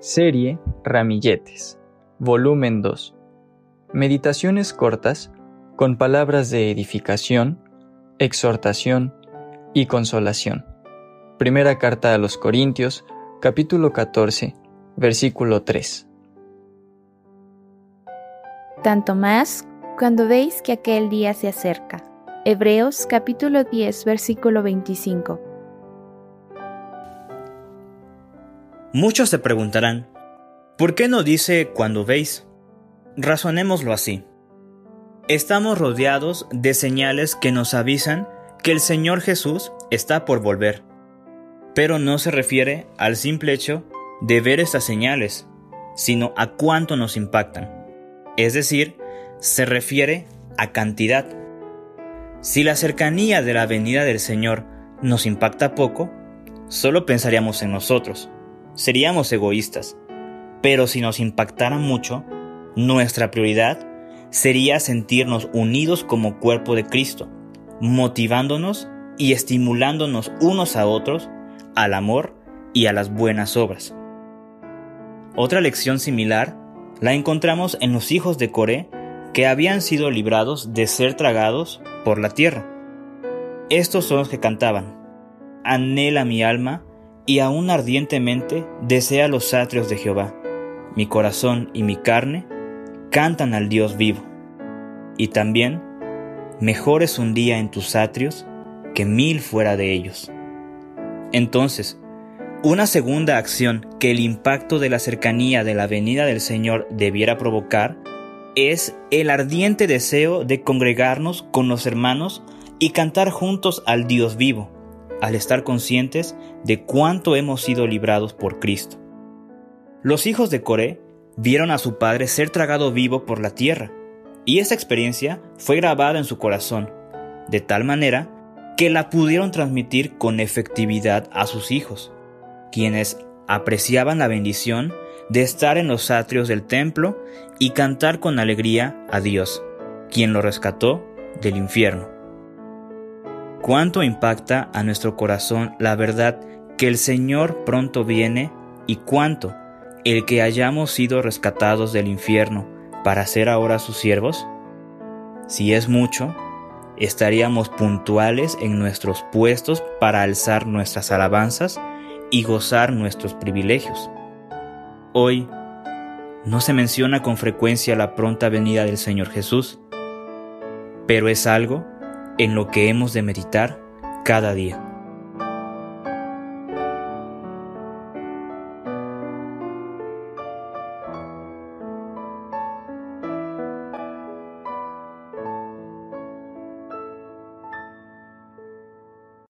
Serie Ramilletes, volumen 2. Meditaciones cortas con palabras de edificación, exhortación y consolación. Primera carta a los Corintios, capítulo 14, versículo 3. Tanto más cuando veis que aquel día se acerca. Hebreos capítulo 10, versículo 25. Muchos se preguntarán, ¿por qué no dice cuando veis? Razonémoslo así. Estamos rodeados de señales que nos avisan que el Señor Jesús está por volver. Pero no se refiere al simple hecho de ver estas señales, sino a cuánto nos impactan. Es decir, se refiere a cantidad. Si la cercanía de la venida del Señor nos impacta poco, solo pensaríamos en nosotros seríamos egoístas. Pero si nos impactara mucho, nuestra prioridad sería sentirnos unidos como cuerpo de Cristo, motivándonos y estimulándonos unos a otros al amor y a las buenas obras. Otra lección similar la encontramos en los hijos de Coré que habían sido librados de ser tragados por la tierra. Estos son los que cantaban, Anhela mi alma y aún ardientemente desea los atrios de Jehová. Mi corazón y mi carne cantan al Dios vivo. Y también, mejor es un día en tus atrios que mil fuera de ellos. Entonces, una segunda acción que el impacto de la cercanía de la venida del Señor debiera provocar es el ardiente deseo de congregarnos con los hermanos y cantar juntos al Dios vivo al estar conscientes de cuánto hemos sido librados por Cristo. Los hijos de Coré vieron a su padre ser tragado vivo por la tierra, y esa experiencia fue grabada en su corazón, de tal manera que la pudieron transmitir con efectividad a sus hijos, quienes apreciaban la bendición de estar en los atrios del templo y cantar con alegría a Dios, quien lo rescató del infierno cuánto impacta a nuestro corazón la verdad que el Señor pronto viene y cuánto el que hayamos sido rescatados del infierno para ser ahora sus siervos? Si es mucho, estaríamos puntuales en nuestros puestos para alzar nuestras alabanzas y gozar nuestros privilegios. Hoy no se menciona con frecuencia la pronta venida del Señor Jesús, pero es algo en lo que hemos de meditar cada día.